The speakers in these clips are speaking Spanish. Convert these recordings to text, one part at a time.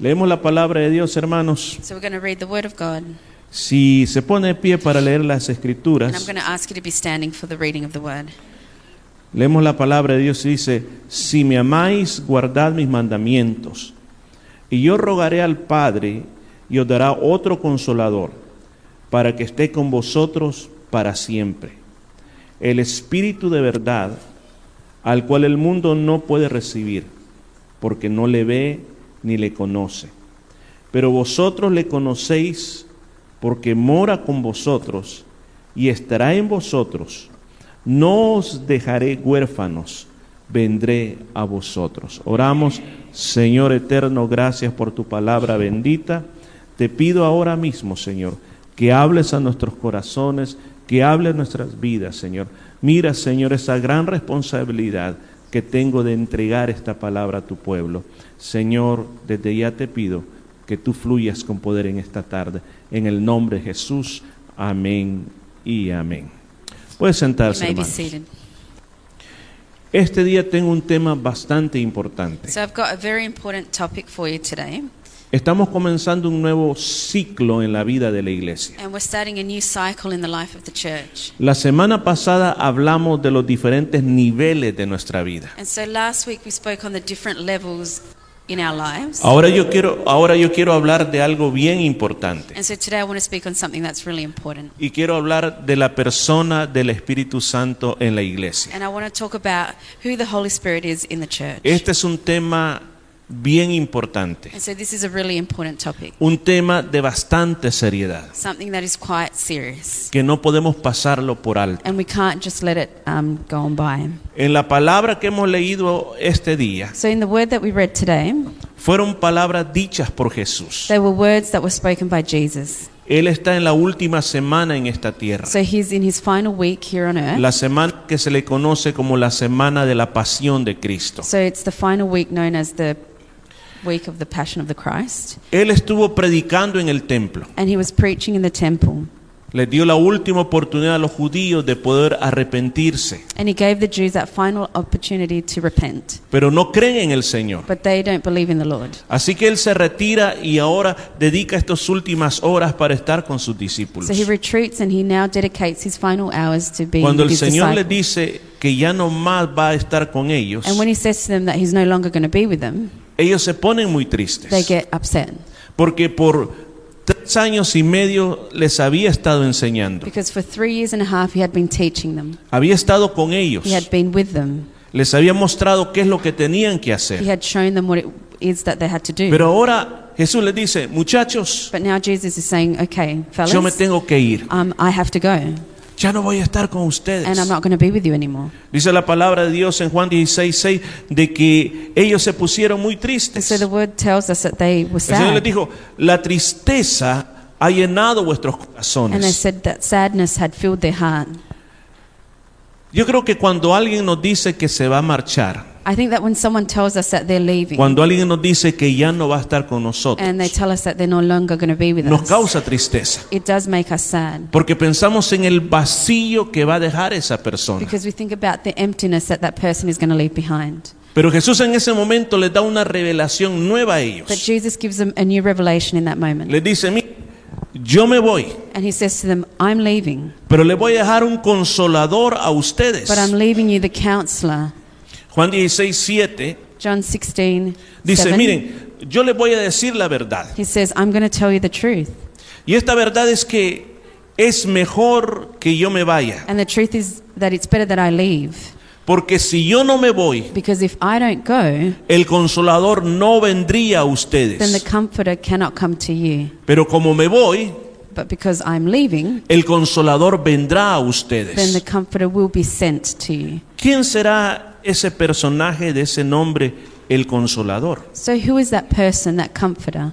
Leemos la palabra de Dios, hermanos. So we're going to read the Word of God. Si se pone de pie para leer las escrituras, going to ask you to be standing for the reading of the Word. leemos la palabra de Dios y dice, si me amáis, guardad mis mandamientos. Y yo rogaré al Padre y os dará otro consolador, para que esté con vosotros para siempre. El Espíritu de verdad, al cual el mundo no puede recibir, porque no le ve ni le conoce. Pero vosotros le conocéis porque mora con vosotros y estará en vosotros. No os dejaré huérfanos, vendré a vosotros. Oramos, Señor eterno, gracias por tu palabra bendita. Te pido ahora mismo, Señor, que hables a nuestros corazones, que hables a nuestras vidas, Señor. Mira, Señor, esa gran responsabilidad que tengo de entregar esta palabra a tu pueblo. Señor, desde ya te pido que tú fluyas con poder en esta tarde. En el nombre de Jesús, amén y amén. Puede You sentarse, hermanos. Este día tengo un tema bastante importante. So I've got a very important topic for you today. Estamos comenzando un nuevo ciclo en la vida de la iglesia. And we're starting a new cycle in the life of the church. La semana pasada hablamos de los diferentes niveles de nuestra vida. And so last week we spoke on the different levels in our lives. Ahora yo quiero, ahora yo quiero hablar de algo bien importante. And so today I want to speak on something that's really important. Y quiero hablar de la persona del Espíritu Santo en la iglesia. And I want to talk about who the Holy Spirit is in the church. Este es un tema bien importante, And so this is a really important topic. un tema de bastante seriedad, Something that is quite serious. que no podemos pasarlo por alto. And we can't just let it um, go on by. En la palabra que hemos leído este día, So in the word that we read today, fueron palabras dichas por Jesús. they were words that were spoken by Jesus. Él está en la última semana en esta tierra. So he's in his final week here on earth. La semana que se le conoce como la semana de la pasión de Cristo. So it's the final week known as the week of the Passion of the Christ. Él estuvo predicando en el templo. And he was preaching in the temple. Les dio la última oportunidad a los judíos de poder arrepentirse, And he gave the Jews that final opportunity to repent. pero no creen en el Señor. But they don't believe in the Lord. Así que él se retira y ahora dedica estas últimas horas para estar con sus discípulos. So he retreats and he now dedicates his final hours to being Cuando with el his Señor disciples. dice que ya no más va a estar con ellos, And when he says to them that he's no longer going to be with them, ellos se ponen muy they tristes. get upset. Porque por tres años y medio les había estado enseñando. Because for three years and a half he had been teaching them. Había estado con ellos. He had been with them. Les había mostrado qué es lo que tenían que He hacer. had shown them what it is that they had to do. Pero ahora Jesús les dice, muchachos, But now Jesus is saying, okay, yo me fellas, tengo que ir. um, I have to go. Ya no voy a estar con And ustedes. I'm not going to be with you anymore. Dice la palabra de Dios en Juan 16, 6, de que ellos se pusieron muy And tristes. so the word tells us that they were El Señor les sad. dijo, la tristeza ha llenado vuestros And corazones. said that sadness had filled their heart. Yo creo que cuando alguien nos dice que se va a marchar, I think that when someone tells us that they're leaving cuando alguien nos dice que ya no va a estar con nosotros, and they tell us that they're no longer going to be with nos us, causa tristeza. it does make us sad. Porque pensamos en el vacío que va a dejar esa persona. Because we think about the emptiness that that person is going to leave behind. Pero Jesús en ese momento les da una revelación nueva a But ellos. Jesus gives them a new revelation in that moment. Les dice, mira, yo me voy, And he says to them, I'm leaving, pero le voy a dejar un consolador a ustedes. but I'm leaving you the counselor. Juan 16, 7 John 16, dice, 7. miren, yo les voy a decir la verdad. He says, I'm going to tell you the truth. Y esta verdad es que es mejor que yo me vaya. And the truth is that it's better that I leave. Porque si yo no me voy, Because if I don't go, el consolador no vendría a then the ustedes. comforter cannot come to you. Pero como me voy, But because I'm leaving, el consolador vendrá a then the ustedes. comforter will be sent to you. ¿Quién será ese personaje de ese nombre, el consolador? So who is that person, that comforter?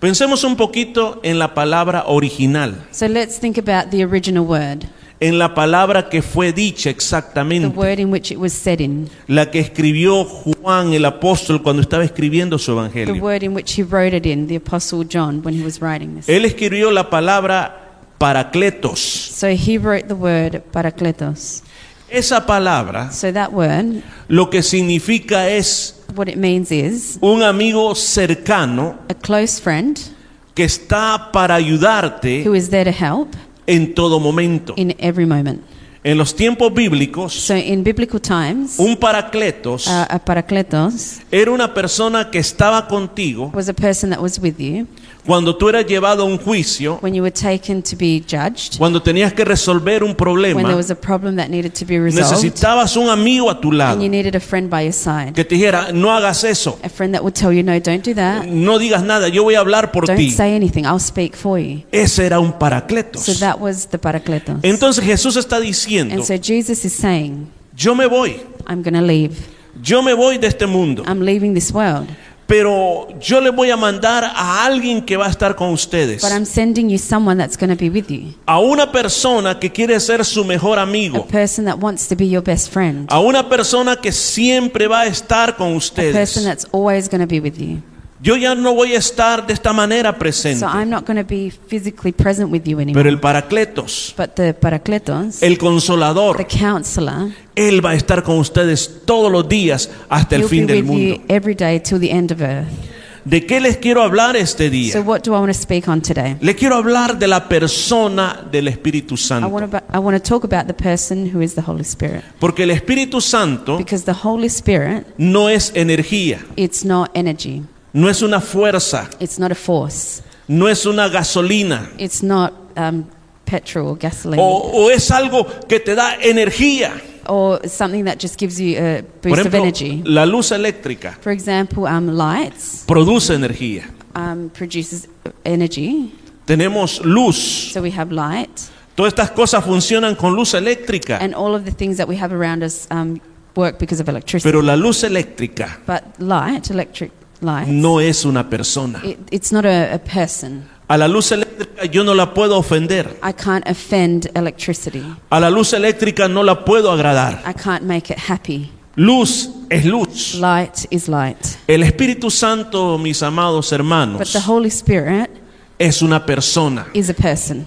Pensemos un poquito en la palabra original, So let's think about the original word, en la palabra que fue dicha the exactamente, word in which it was said in, la que escribió Juan el apóstol cuando estaba escribiendo su the evangelio. word in which he wrote it in, the apostle John, when he was writing this. Él escribió la palabra paracletos. So he wrote the word parakletos. Esa palabra So that word, lo que significa es what it means is un amigo cercano a close friend que está para ayudarte who is there to help en todo momento. in every moment. En los tiempos bíblicos, So in biblical times, un paracletos uh, a parakletos era una persona que estaba contigo was a person that was with you cuando tú eras llevado a un juicio, when you were taken to be judged, cuando tenías que resolver un when there problema, was a problem that needed to be resolved, necesitabas un amigo a tu and lado you needed a friend by your side. que te dijera, no hagas eso, A friend that would tell you, no, don't do that. no digas nada, yo voy a hablar por Don't ti. say anything. I'll speak for you. Ese era un So paracletos. that was the parakletos. Entonces Jesús está diciendo, And so Jesus is saying, yo me voy, I'm to leave. yo me voy de este mundo, I'm leaving this world. Pero yo le voy a mandar a alguien que va a estar con ustedes, But I'm sending you someone that's going to be with you. a una persona que quiere ser su mejor A amigo, person that wants to be your best friend. a una persona que siempre va a estar con A person ustedes. that's always going to be with you. Yo ya no voy a estar de esta manera presente, So I'm not going to be physically present with you pero anymore. el paracletos, But the parakletos, el the consolador, counselor, él va a estar con ustedes todos los días hasta el he'll fin be del with you mundo. every day till the end of earth. ¿De qué les quiero hablar este So día? what do I want to speak on today? Le quiero hablar de la persona del Espíritu I Santo. want to, I want to talk about the person who is the Holy Spirit. Porque el Espíritu Santo Because the Holy Spirit, no es energía, it's not energy. No es una fuerza, It's not a force. no es una gasolina, It's not um, petrol or gasoline o, o es algo que te da energía. or something that just gives you a Por boost of ejemplo, energy. la luz eléctrica For example, um, lights produce energía. um, produces energy. Tenemos luz. So we have light, Todas estas cosas funcionan con luz eléctrica. and all of the things that we have around us um, work because of electricity. Pero la luz eléctrica but light, electric light, no es una persona. it, it's not a, a person. A la luz eléctrica yo no la puedo ofender. I can't offend electricity. A la luz eléctrica no la puedo agradar. I can't make it happy. Luz es luz. Light is light. El Espíritu Santo, mis amados But hermanos, the Holy Spirit es una persona. is a person.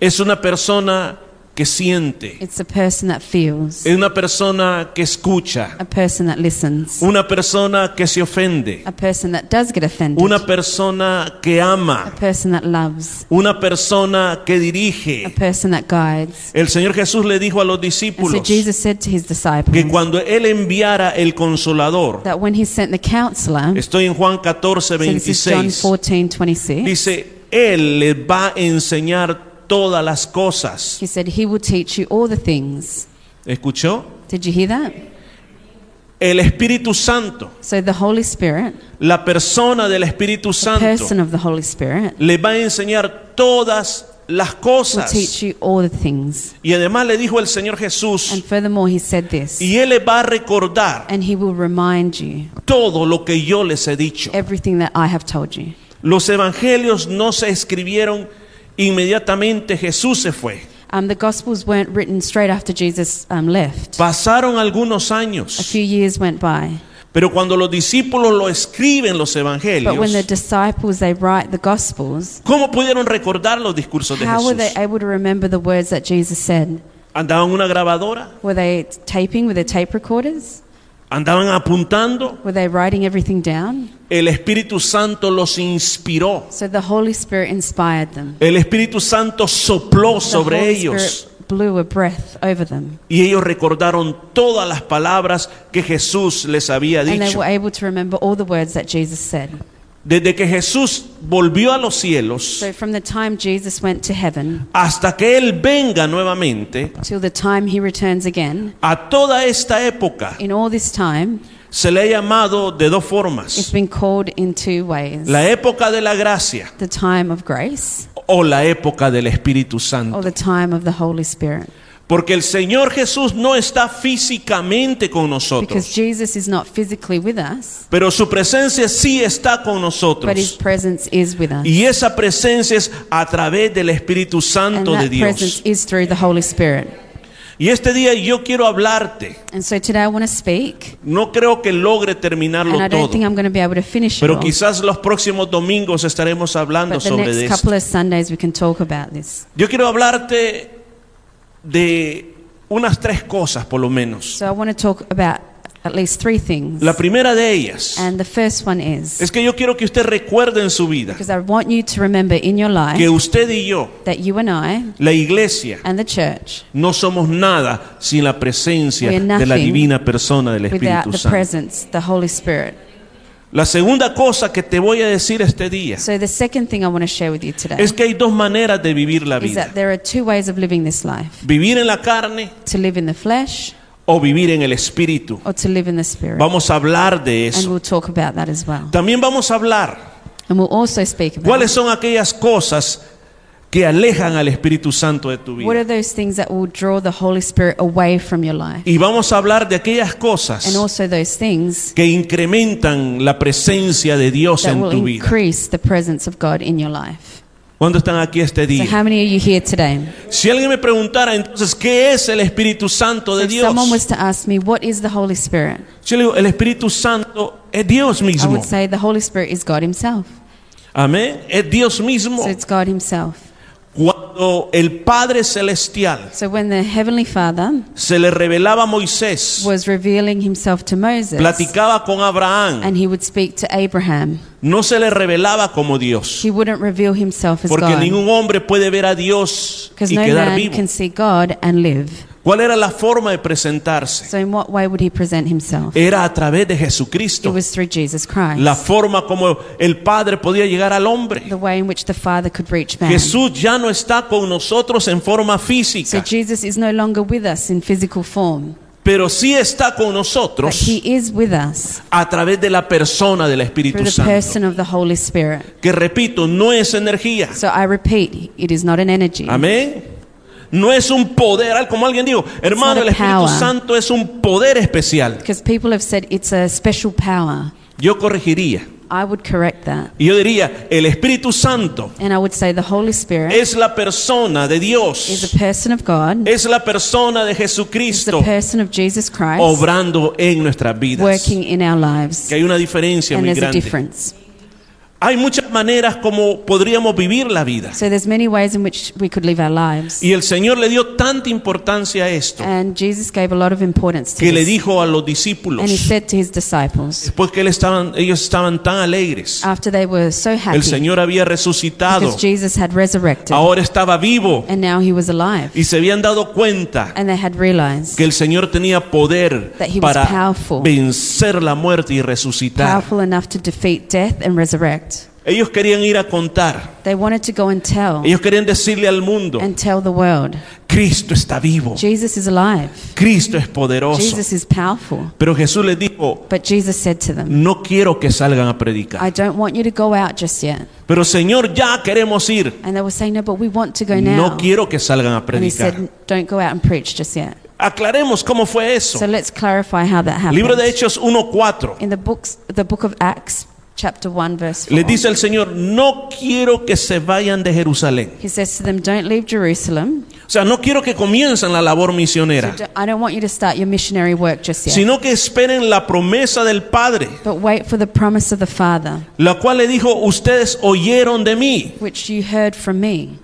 Es una persona que siente. It's a person that feels, Es una persona que escucha. a person that listens, Una persona que se ofende. a person that does get offended, Una persona que a ama. person that loves, Una persona que a dirige. person that guides. El Señor Jesús le dijo a los so discípulos Jesus said to his que disciples cuando Él enviara el consolador, that when he sent the counselor, estoy en Juan 14, so this is John 26, 14, 26, dice, Él les va a enseñar todas las cosas. he said he will teach you all the things. ¿Escuchó? Did you hear that? El Espíritu Santo, So the Holy Spirit, la persona del Espíritu the Santo, person of the Holy Spirit, le va a enseñar todas las will cosas. teach you all the things. Y además le dijo el Señor Jesús, And furthermore, he said this, y Él le va a recordar and he will remind you todo lo que yo les he dicho. everything that I have told you. Los evangelios no se escribieron inmediatamente, Jesús se fue. Um, the Gospels weren't written straight after Jesus um, left. Pasaron algunos A años, few years went by. pero cuando los discípulos lo escriben los But when the evangelios, disciples, they write the Gospels, ¿cómo pudieron recordar los discursos de how were they Jesús? able to remember the words that Jesus said? ¿Andaban una grabadora? Were they taping with their tape recorders? ¿Andaban apuntando? Were they writing everything down? El Espíritu Santo los inspiró. So the Holy Spirit inspired them. El Espíritu Santo sopló The sobre Holy ellos blew a breath over them. y ellos recordaron todas las palabras que Jesús les había And they dicho. were able to remember all the words that Jesus said. Desde que Jesús volvió a los cielos So from the time Jesus went to heaven hasta que Él venga nuevamente, till the time he returns again, a toda esta época in all this time, se le ha llamado de dos it's formas. been called in two ways. La época de la gracia The time of grace o la época del Espíritu or Santo. the time of the Holy Spirit. Porque el Señor Jesús no está físicamente con nosotros, Jesus is not physically with us, pero su presencia sí está con but his nosotros. presence is with us. Y esa presencia es a través del Espíritu And Santo de Dios. is the Holy. Y este día yo quiero hablarte. And so today I want to speak, No creo que logre terminarlo and I don't todo. think I'm going to be able to finish it Pero quizás los próximos domingos estaremos hablando sobre esto. Yo quiero hablarte de unas tres cosas por lo menos. So I want to talk about at least three things. La primera de ellas And the first one is es que yo quiero que usted recuerde en su vida because I want you to remember in your life que usted y yo, that you and I la iglesia, and the church, no somos nada sin la presencia We are de la divina persona del without Espíritu the Santo. presence, the Holy Spirit. La segunda cosa que te voy a decir este día So the second thing I want to share with you today es que hay dos maneras de vivir la is vida. that there are two ways of living this life Vivir en la carne to live in the flesh o vivir en el Espíritu. or to live in the spirit. Vamos a hablar de And eso. we'll talk about that as well. También vamos a hablar And we'll also speak about cuáles son aquellas cosas que alejan al Espíritu Santo de tu what are vida. those things that will draw the Holy Spirit away from your life. Y vamos a hablar de aquellas cosas And also those things que incrementan la presencia de Dios en tu vida. increase the presence of God in your life. ¿Cuándo están aquí este So día? how many are you here today? Si alguien me preguntara entonces, ¿qué es el Espíritu Santo So de Dios? someone was to ask me, what is the Holy Spirit? Yo le digo, el Espíritu Santo es Dios I mismo. would say the Holy Spirit is God Himself. Amén. Es Dios mismo. So it's God Himself. Cuando el Padre Celestial So when the Heavenly Father se le revelaba a Moisés, was revealing Himself to Moses, platicaba con Abraham, and He would speak to Abraham, no se le revelaba como Dios. He wouldn't reveal Himself as Porque God. ningún hombre puede ver a Dios Because y no quedar man vivo. can see God and live. ¿Cuál era la forma de presentarse? So in what way would He present Himself? Era a través de It Jesucristo. was through Jesus Christ. La forma como el Padre podía llegar al hombre. The way in which the Father could reach man. Jesús ya no está con nosotros en forma So física, Jesus is no longer with us in physical form, pero sí está con but nosotros He is with us a través de la persona del Espíritu the Santo. person of the Holy Spirit. Que repito, no es energía. So I repeat, it is not an energy. Amén. No es un poder, como alguien dijo, hermano, el Espíritu. Santo es un poder especial. Because people have said it's a special power. Yo corregiría. I would correct that. Y yo diría, el Espíritu Santo And I would say the Holy Spirit es la persona de is Dios. a person of God, Es la persona de is the Jesucristo person of Jesus Christ obrando en nuestras vidas. working in our lives. Que hay una diferencia And muy there's a grande. difference. Hay muchas maneras como podríamos vivir la vida. So there's many ways in which we could live our lives. Y el Señor le dio tanta importancia a esto And Jesus gave a lot of importance to que le this. dijo a los And he discípulos, said to his disciples, después que él estaban, ellos estaban tan alegres, after they were so happy el Señor había resucitado, because Jesus had resurrected ahora estaba vivo and now he was alive. y se habían dado cuenta And they had realized que el Señor tenía poder para powerful. vencer la muerte y resucitar. powerful enough to defeat death and resurrect. Ellos querían ir a contar, They wanted to go and tell ellos querían decirle al mundo, and tell the world Cristo está vivo, Jesus is alive. Cristo es poderoso. Jesus is powerful. Pero Jesús les dijo, But Jesus said to them, no quiero que salgan a I predicar. don't want you to go out just yet. Pero Señor, ya queremos ir. And they were saying, No, but we want to go now. No quiero que salgan a and he predicar. said, Don't go out and preach just yet. Aclaremos cómo fue eso. So let's clarify how that happened. Libro de Hechos 1.4. In the books, the book of Acts, chapter 1, verse 4. Le dice el Señor, no quiero que se vayan de Jerusalén. He says to them, Don't leave Jerusalem. O sea, no quiero que comiencen la labor misionera, I don't want you to start your missionary work just yet. sino que esperen la promesa del Padre, But wait for the promise of the Father, la cual le dijo, ustedes oyeron de mí. which you heard from me.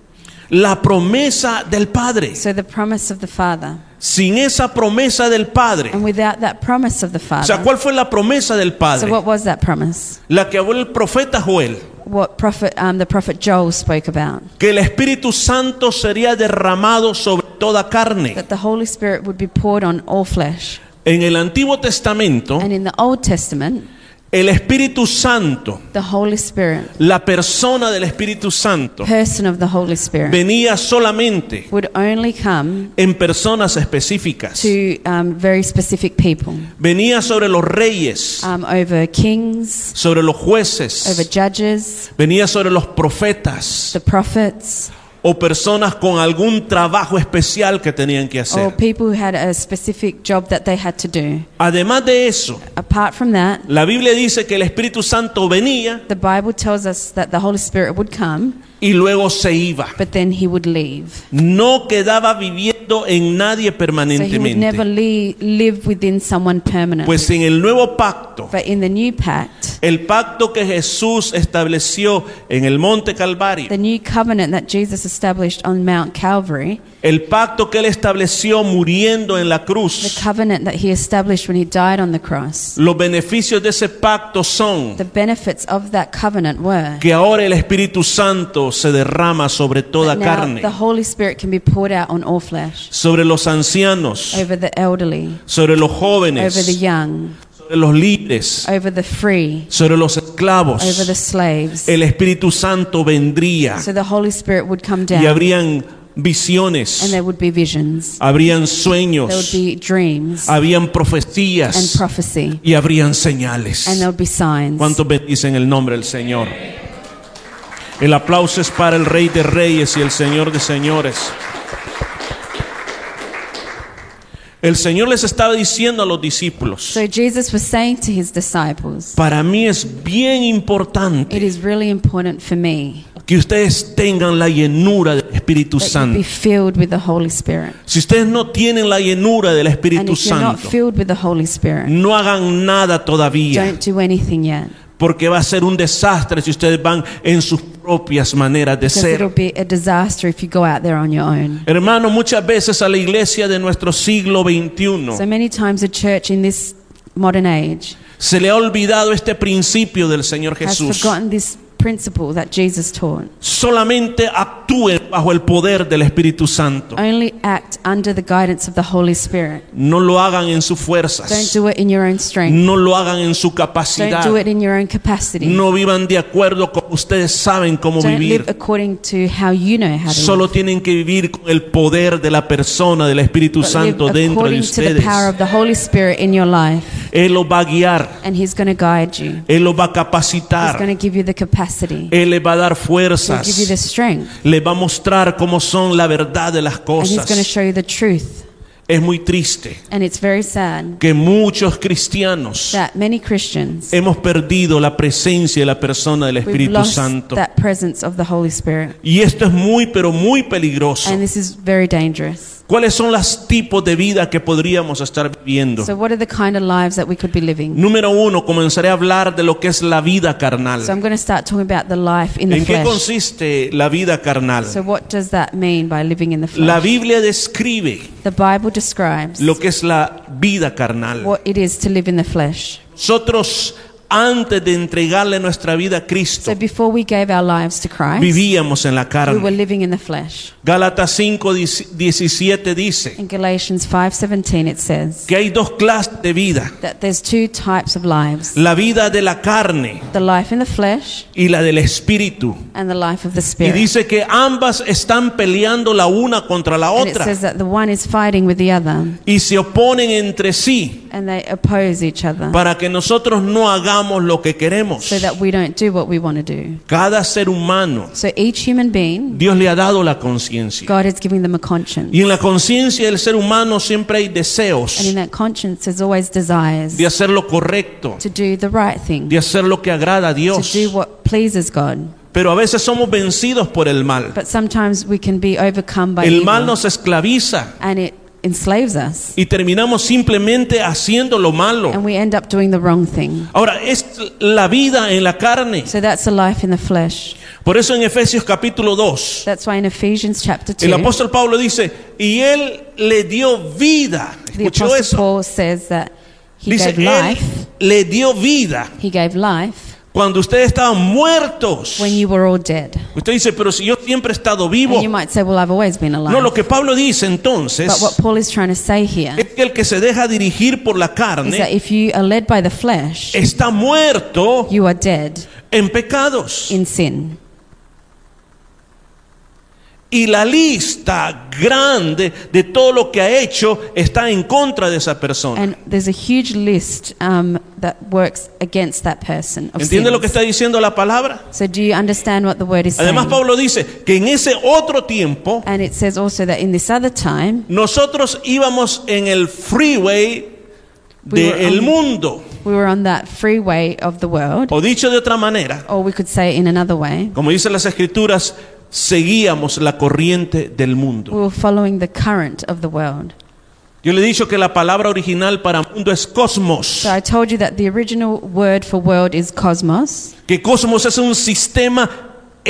La promesa del Padre. So the promise of the Father. Sin esa promesa del Padre. And without that promise of the O sea, Father. ¿cuál fue la promesa del So Padre? what was that promise? La que habló el profeta Joel. What prophet, um, the prophet Joel spoke about. Que el Espíritu Santo sería derramado sobre toda carne. That the Holy Spirit would be poured on all flesh. En el Antiguo Testamento, And in the Old Testament, el Espíritu Santo, the Holy Spirit, la persona del Espíritu Santo, person of the Holy Spirit, venía solamente would only come en personas específicas. to um, very specific people. Venía sobre los reyes, Um, over kings, sobre los over jueces, judges, venía sobre los profetas the prophets, o personas con algún trabajo especial que tenían que or hacer. people who had a specific job that they had to do. Además de eso, Apart from that, la Biblia dice que el Espíritu Santo venía the Bible tells us that the Holy Spirit would come, y luego se iba. but then he would leave. No quedaba viviendo en nadie So he would never permanentemente. le- live within someone permanently. Pues en el nuevo pacto, But in the new pact, El pacto que Jesús estableció en el monte Calvario. The new covenant that Jesus established on Mount Calvary, El pacto que él estableció muriendo en la the cruz. covenant that he established when he died on the cross. Los beneficios de ese pacto son The benefits of that covenant were que ahora el Espíritu Santo se derrama sobre toda that now carne, the Holy Spirit can be poured out on all flesh, sobre los ancianos, over the elderly, sobre los over the jóvenes, young, sobre los libres, over the free, sobre los over the esclavos. slaves. El Espíritu Santo vendría So the Holy Spirit would come y down habrían and visiones, there would be visions, habrían there would sueños, be dreams habían and profecías prophecy, y habrían señales. and there would be signs. ¿Cuántos bendicen el nombre del Señor? El aplauso es para el Rey de Reyes y el Señor de Señores. El Señor les estaba diciendo a los discípulos, So Jesus was saying to his disciples, para mí es bien importante It is really important for me que ustedes tengan la llenura del Espíritu Santo. be filled with the Holy Spirit. Si ustedes no tienen la llenura del Espíritu Santo, filled with the Holy Spirit, no hagan nada todavía, don't do anything yet. porque va a ser un desastre si ustedes van en sus propias maneras de ser. be a disaster if you go out there on your own. Hermano, muchas veces a la iglesia de nuestro siglo XXI So many times a church in this modern age se le ha olvidado este principio del Señor has Jesús. forgotten this principle that Jesus taught. Solamente actúen bajo el poder del Espíritu Santo. Only act under the guidance of the Holy Spirit. No lo hagan en sus Don't fuerzas. do it in your own strength. No lo hagan en su Don't capacidad. do it in your own capacity. No vivan de acuerdo con ustedes saben cómo Don't live vivir. according to how you know how to Solo live. tienen que vivir con el poder de la persona del Espíritu But Santo live dentro de according to the ustedes. power of the Holy Spirit in your life. Él los va a guiar. And He's going to guide you. Él los va a He's capacitar. going to give you the capacity. Él les va a dar He'll fuerzas. give you the strength. Les va a mostrar cómo son la verdad de las And He's going to cosas. show you the truth. Es muy triste And it's very sad que muchos cristianos that many Christians hemos perdido la presencia de la persona del Espíritu Santo. that of the Holy Spirit. Y esto es muy, pero muy peligroso. And this is very dangerous. ¿Cuáles son los tipos de vida que podríamos estar viviendo? So what are the kind of lives that we could be living? Número uno, comenzaré a hablar de lo que es la vida carnal. So I'm going to start talking about the life in the ¿En qué flesh. consiste la vida carnal? So what does that mean by living in the La flesh? Biblia describe The Bible describes lo que es la vida carnal. what it is to live in the flesh. Nosotros, antes de entregarle nuestra vida a Cristo, So before we gave our lives to Christ, vivíamos en la we were carne. living in the flesh. Gálatas 5, 17 dice In Galatians 5:17 it says que hay dos clases de vida. that there's two types of lives. La vida de la carne The life in the flesh y la del espíritu. and the life of the Y spirit. dice que ambas están peleando la una contra la And it otra says that the one is fighting with the other y se oponen entre sí and they oppose each other para que nosotros no hagamos lo que queremos. so that we don't do what we want to do. Cada ser humano, So each human being, Dios le ha dado la conciencia. God is giving them a conscience. Y en la conciencia del ser humano siempre hay deseos And in that conscience there's always desires de hacer lo correcto, to do the right thing, de hacer lo que agrada a to Dios. do what pleases God. Pero a veces somos vencidos por el mal. But sometimes we can be overcome by El mal evil nos esclaviza and it enslaves us y terminamos simplemente haciendo lo malo. and we end up doing the wrong thing. Ahora, es la vida en la carne. So that's the life in the flesh. Por eso en Efesios capítulo 2, That's why in Ephesians chapter 2, el apóstol Pablo dice, y él le dio vida. the ¿Escuchó apostle eso? Paul says that he Dice, gave él life. le dio vida He gave life cuando ustedes estaban muertos. when you were all dead. Usted dice, pero si yo siempre he estado vivo. And you might say, well, I've always been alive. No, lo que Pablo dice entonces But what Paul is trying to say here es que el que se deja dirigir por la is that carne if you are led by the flesh, está muerto you are dead en pecados. in sin. Y la lista grande de todo lo que ha hecho está en contra de esa persona. And there's a huge list um, that works against that person. Of ¿Entiende lo que está diciendo la palabra? So do you understand what the word is Además, saying? Pablo dice que en ese otro tiempo And it says also that in this other time, nosotros íbamos en el freeway We were del on- mundo. we were on that freeway of the world, O dicho de otra manera, or we could say it in another way, como dicen las escrituras, seguíamos la corriente del we mundo. were following the current of the world. Yo le he dicho que la palabra original para mundo es cosmos. So I told you that the original word for world is cosmos, Que cosmos es un sistema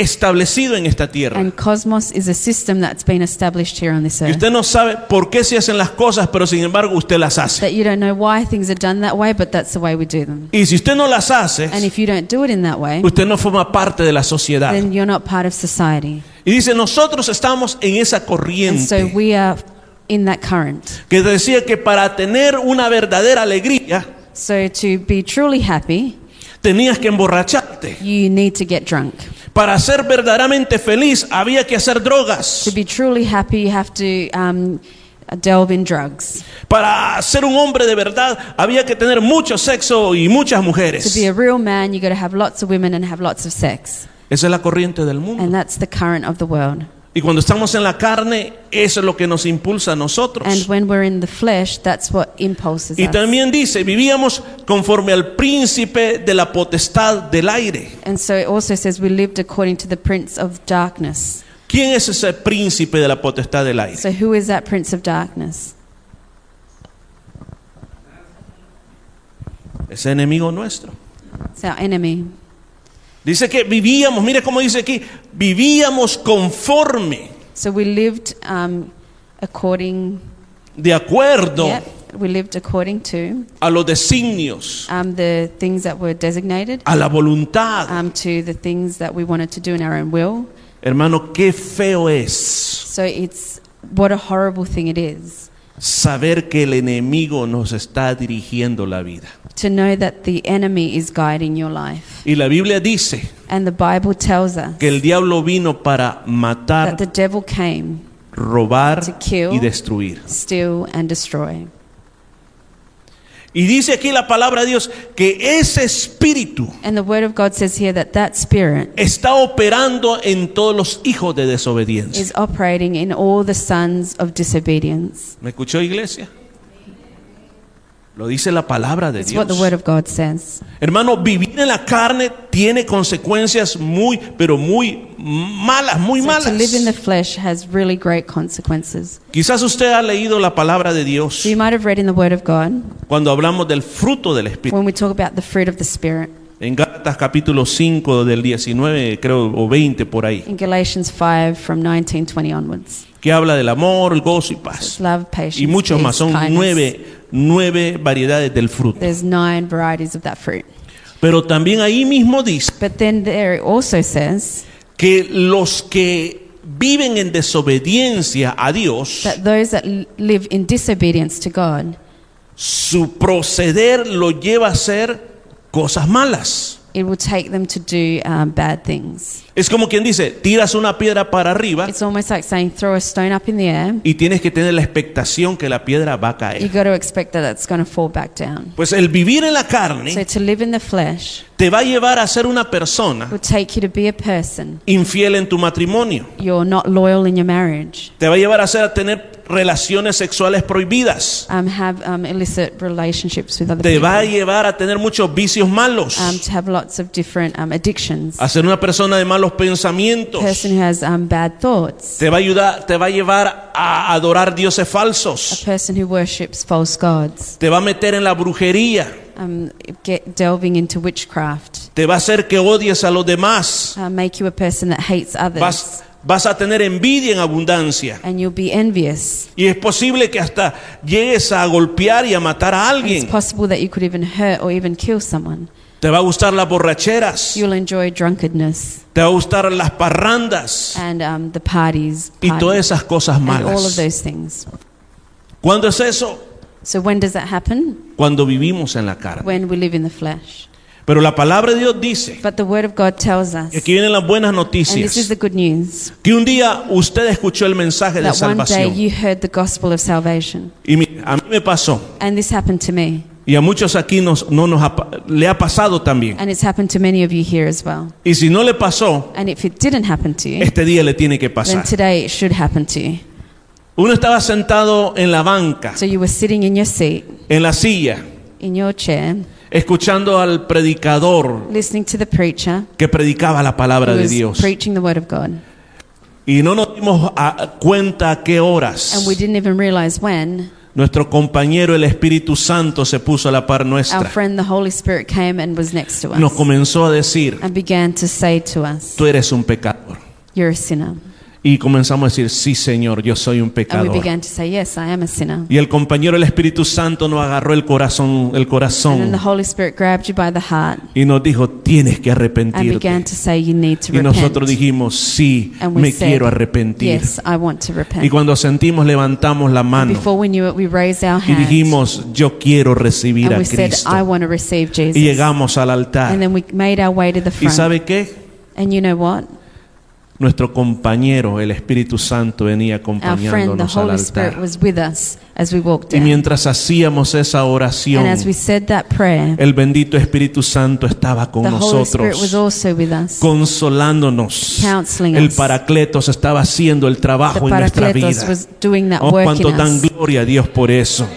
establecido en esta tierra. and cosmos is a system that's been established here on this Y earth. usted no sabe por qué se hacen las cosas, pero sin embargo usted las hace. That you don't know why things are done that way, but that's the way we do them. Y si usted no las hace, And if you don't do it in that way, usted no forma parte de la sociedad. then you're not part of society. Y dice, nosotros estamos en esa And so corriente we are in that current. que decía que para tener una verdadera alegría So to be truly happy, tenías que emborracharte. you need to get drunk. Para ser verdaderamente feliz había que hacer To drogas. be truly happy, you have to um, delve in drugs. Para ser un hombre de verdad había que tener mucho sexo y muchas To mujeres. be a real man, you got to have lots of women and have lots of sex. Esa es la corriente del mundo. And that's the current of the world. Y cuando estamos en la carne, eso es lo que nos impulsa a And nosotros. when we're in the flesh, that's what impulses Y también dice, vivíamos conforme al príncipe de la potestad del aire. And so it also says we lived according to the prince of darkness. ¿Quién es ese príncipe de la potestad del aire? So who is that prince of darkness? Ese enemigo nuestro. It's our enemy. Dice que vivíamos, mire cómo dice aquí, vivíamos conforme, So we lived um, according, de acuerdo yep, we lived according to a los designios, um, the things that were designated, a la voluntad. um, to the things that we wanted to do in our own will. Hermano, qué feo es So it's what a horrible thing it is saber que el enemigo nos está dirigiendo la vida. to know that the enemy is guiding your life. Y la Biblia dice And the Bible tells us que el diablo vino para that matar, the devil came, robar to kill. y destruir. steal, and destroy. Y dice aquí la palabra de Dios que ese espíritu And the Word of God says here that that spirit está operando en todos los hijos de desobediencia. is operating in all the sons of disobedience. ¿Me escuchó iglesia? Lo dice la palabra de It's what the Dios. Word of God says. Hermano, vivir en la carne tiene consecuencias muy, pero muy malas, muy So malas. to live in the flesh has really great consequences. Quizás usted ha leído la palabra de Dios So you might have read in the Word of God cuando hablamos del fruto del Espíritu. when we talk about the fruit of the Spirit. En Gálatas capítulo 5 del 19, creo, o 20 por ahí, In Galatians 5 from 19, 20 onwards. que habla del amor, el gozo y paz. love, patience, Y muchos más, son nueve, nueve variedades del fruto. There's nine varieties of that fruit. Pero también ahí mismo dice But then there also says que los que viven en desobediencia a Dios, that those that live in disobedience to God, su proceder lo lleva a hacer cosas malas. It will take them to do um, bad things. Es como quien dice, tiras una piedra para arriba It's almost like saying throw a stone up in the air. y tienes que tener la expectación que la piedra va a You caer. got to expect that it's going to fall back down. Pues el vivir en la So carne to live in the flesh te va a llevar a ser una persona will take you to be a person. infiel en tu matrimonio. You're not loyal in your marriage. Te va a llevar a ser a tener relaciones sexuales prohibidas. Um, have um, illicit relationships with other Te va a llevar a tener muchos vicios malos. Um, to have lots of different um, addictions. A ser una persona de malos pensamientos. person who has um, bad thoughts. Te va a ayudar, te va a llevar a adorar dioses A falsos. person who worships false gods. Te va a meter en la brujería. Um, get delving into witchcraft. Te va a hacer que odies a los demás. Uh, make you a person that hates others. Vas, vas a tener envidia en abundancia. and you'll be envious. Y es posible que hasta llegues a golpear y a matar a And it's alguien. possible that you could even hurt or even kill someone. Te va a gustar las borracheras. You'll enjoy drunkenness Te va a gustar las parrandas. and um, the parties, Y todas parties esas cosas and all of malas. those things. ¿Cuándo es eso? So when does that happen? Cuando vivimos en la carne. When we live in the flesh. Pero la palabra de Dios dice, But the Word of God tells us, y aquí vienen las buenas and this is noticias, the good news, que un día usted escuchó el mensaje de that one day salvación. you heard the gospel of salvation. Y mi- a mí me pasó, And this happened to me. y a muchos aquí nos, no nos ha pa- le ha pasado también. And it's happened to many of you here as well. Y si no le pasó, And if it didn't happen to you, este día le tiene que then pasar. today it should happen to you. Uno estaba sentado en la banca, So you were sitting in your seat, en la silla, in your chair, escuchando al predicador listening to the preacher que predicaba la who palabra de was Dios. preaching the word of God. Y no nos dimos a- cuenta a qué And horas we didn't even realize when Nuestro compañero, el Espíritu Santo, se puso a la par our nuestra. friend, the Holy Spirit, came and was next to Nos us comenzó a decir, and began to say to us, tú eres un pecador. You're a sinner. Y comenzamos a decir, sí Señor, yo soy un And we pecador. began to say, Yes, I am a sinner. Y el compañero, el Espíritu Santo, nos agarró el corazón, el corazón the Holy Spirit grabbed you by the heart y nos dijo, tienes que and arrepentirte. began to say, You need to Y nosotros dijimos, sí, And me said, quiero arrepentir. Yes, I want to Y cuando sentimos, levantamos la mano Before we knew it, we raised our y dijimos, yo quiero recibir and a we said, Cristo. I want to receive Y Jesus. llegamos al altar. And then we made our way to the ¿Y sabe qué? And you know what? Nuestro compañero, el Espíritu Santo, venía acompañándonos al altar. Y mientras hacíamos esa oración, And as we said that prayer, el bendito Espíritu Santo estaba con nosotros, consolándonos. counseling El. Paracletos estaba haciendo el trabajo en nuestra vida. was doing that Oh, cuánto dan gloria a Dios por eso.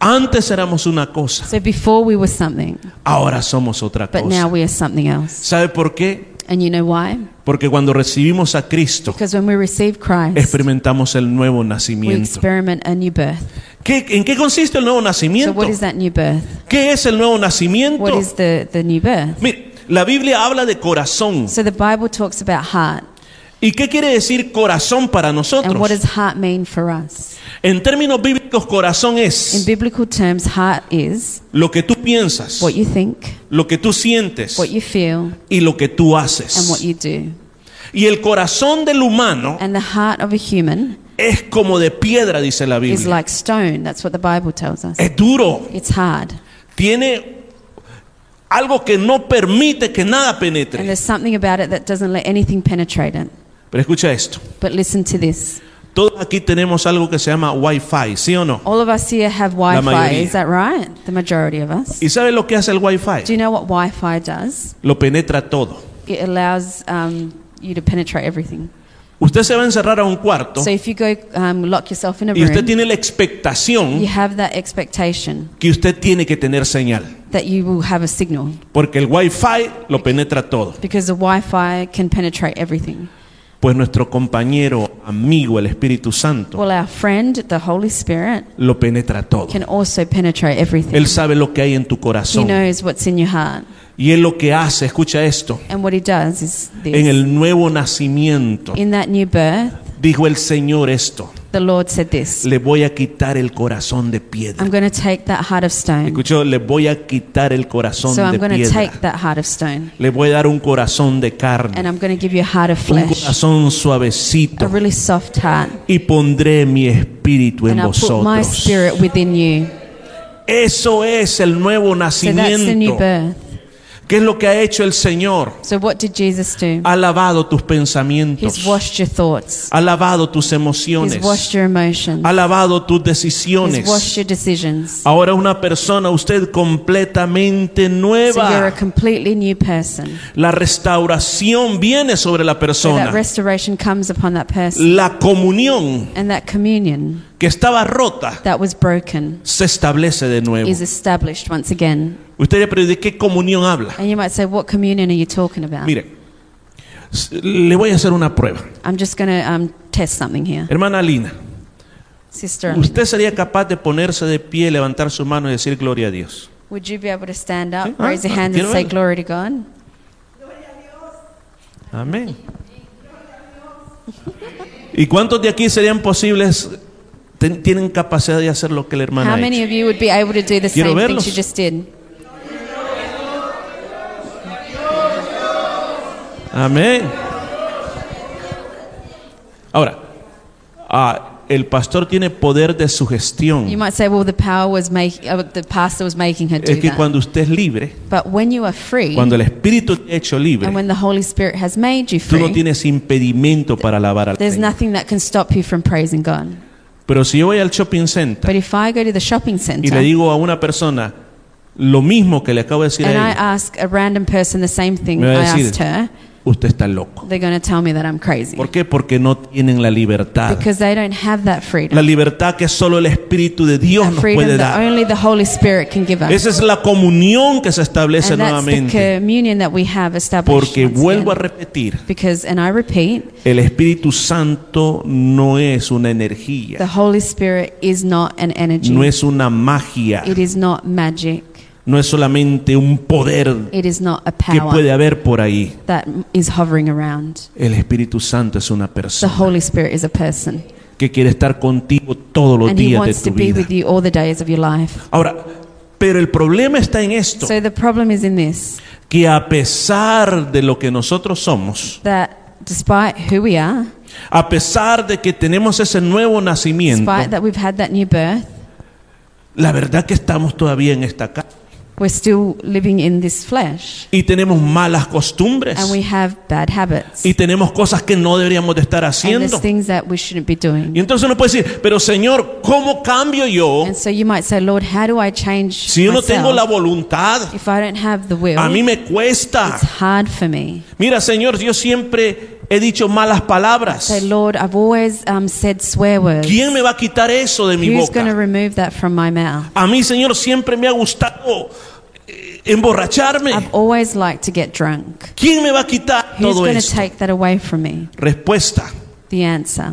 Antes éramos una cosa, So before we were something, ahora somos otra but now cosa. we are something else. ¿Sabe por qué? And you know why? Porque cuando recibimos a Cristo, Because when we receive Christ, experimentamos el nuevo we nacimiento. experiment a new birth. ¿Qué- ¿En qué consiste el nuevo So nacimiento? what is that new birth? ¿Qué es el nuevo What nacimiento? is the, the new birth? Mire, la Biblia habla de corazón. So the Bible talks about heart. ¿Y qué quiere decir corazón para And what nosotros? does heart mean for us? En términos bíblicos, corazón In es biblical terms, heart is lo que tú piensas, what you think, lo que tú sientes what you feel, y lo que tú and haces. what you do. Y el corazón del humano And the heart of a human es como de piedra, dice la is Biblia. like stone. That's what the Bible tells us. Es duro. It's hard. Tiene algo que no permite que nada And penetre. there's something about it that doesn't let anything penetrate it. Pero escucha esto. But listen to this. Todos aquí tenemos algo que se llama Wi-Fi, ¿sí o no? All of us here have Wi Fi. mayoría. Is that right? The majority of us. ¿Y sabe lo que hace el Do Wi-Fi? you know what Wi Fi does? Lo penetra todo. It allows um, you to penetrate everything. Usted se va a encerrar a un cuarto So if you go um, lock yourself in a y usted room, tiene la you expectación have that expectation que usted tiene que tener señal. that you will have a signal Porque el Wi-Fi lo penetra todo. because the Wi Fi can penetrate everything. Pues nuestro compañero, amigo, el Espíritu Santo, Well, our friend, the Holy Spirit, lo penetra todo. can also penetrate everything. Él sabe lo que hay en tu He corazón. knows what's in your heart. Y él lo que hace, escucha esto, And what he does is en this. el nuevo nacimiento, In that new birth, dijo el Señor esto, the Lord said this le voy a quitar el corazón de piedra. I'm going to take that heart of stone. Escuchó, le voy a quitar el corazón So I'm de going to piedra. take that heart of stone. Le voy a dar un corazón de And carne, I'm going to give you a heart of un flesh, corazón a suavecito. really soft heart. Y pondré mi espíritu en And I'll put my vosotros. spirit within you. Eso es el nuevo So that's the new nacimiento. birth. ¿Qué es lo que ha hecho el Señor? So what did Jesus do? Ha lavado tus He's pensamientos. washed your thoughts. Ha lavado tus He's emociones. washed your emotions. Ha lavado tus He's decisiones. washed your decisions. Ahora una persona, usted completamente So you're a nueva. completely new person. La restauración viene sobre la So that persona. restoration comes upon that person. La comunión And that communion que estaba rota that was broken se establece de nuevo. is established once again. Usted dirá, pero ¿de qué comunión habla? And you might say, what communion are you talking about? Mire, le voy a hacer una prueba. I'm just going to um, test something here. Hermana Lina, Sister, ¿usted sería capaz de ponerse de pie, levantar su mano y decir gloria a Dios? would you be able to stand up, Sí. Ah, raise your hand, and say. Glory to God? Amén. ¿Y cuántos de aquí serían posibles, ten- tienen capacidad de hacer lo que la hermana How ha many hecho? of you would be able to do the Quiero verlos. things you just did? Amén. Ahora, ah, el pastor tiene poder de You sugestión. might say, well, the power was make, uh, the pastor was making her do Es que that. cuando usted es libre, But when you are free, cuando el Espíritu te ha hecho libre, and when the Holy Spirit has made you tú no free, tienes impedimento para alabar al there's Señor. nothing that can stop you from praising God. Pero si yo voy al shopping center But if I go to the shopping y center le digo a una persona lo mismo que le acabo de decir and I a ella, ask a random person the same thing Me va I decir, asked her, usted está loco. they're going to tell me that I'm crazy. ¿Por qué? Porque no tienen la libertad. Because they don't have that freedom. La libertad que solo el Espíritu de Dios That nos freedom puede that dar. only the Holy Spirit can give us. Esa es la comunión que se establece And that's the nuevamente. communion that we have established. Porque vuelvo a repetir, Because, and I repeat, el Espíritu Santo no es una the energía, Holy Spirit is not an energy. no es una magia, It is not magic. No es solamente un poder que puede haber por ahí. that is hovering around. El Espíritu Santo es una The persona Holy Spirit is a person. que quiere estar contigo todos los And días de tu to be vida. with you all the days of your life. Ahora, pero el problema está en esto, So the problem is in this que a pesar de lo que nosotros somos, that despite who we are, a pesar de que tenemos ese nuevo nacimiento, despite that we've had that new birth, la verdad que estamos todavía en esta casa we're still living in this flesh y tenemos malas costumbres and we have bad habits. y tenemos cosas que no deberíamos de estar And haciendo. that we shouldn't be Y doing. entonces uno puede decir, pero Señor, ¿cómo cambio yo And so you might say, Lord, how do I change si yo no tengo la voluntad? if I don't have the will? A mí me cuesta. It's hard for me. Mira, Señor, yo siempre he dicho malas palabras. Say, Lord, I've always um, said swear words. ¿Quién me va a quitar eso de mi Who's going to boca? remove that from my mouth? A mí, Señor, siempre me ha gustado eh, emborracharme. I've always liked to get drunk. ¿Quién me va a quitar Who's todo going to esto? take that away from me? Respuesta, The answer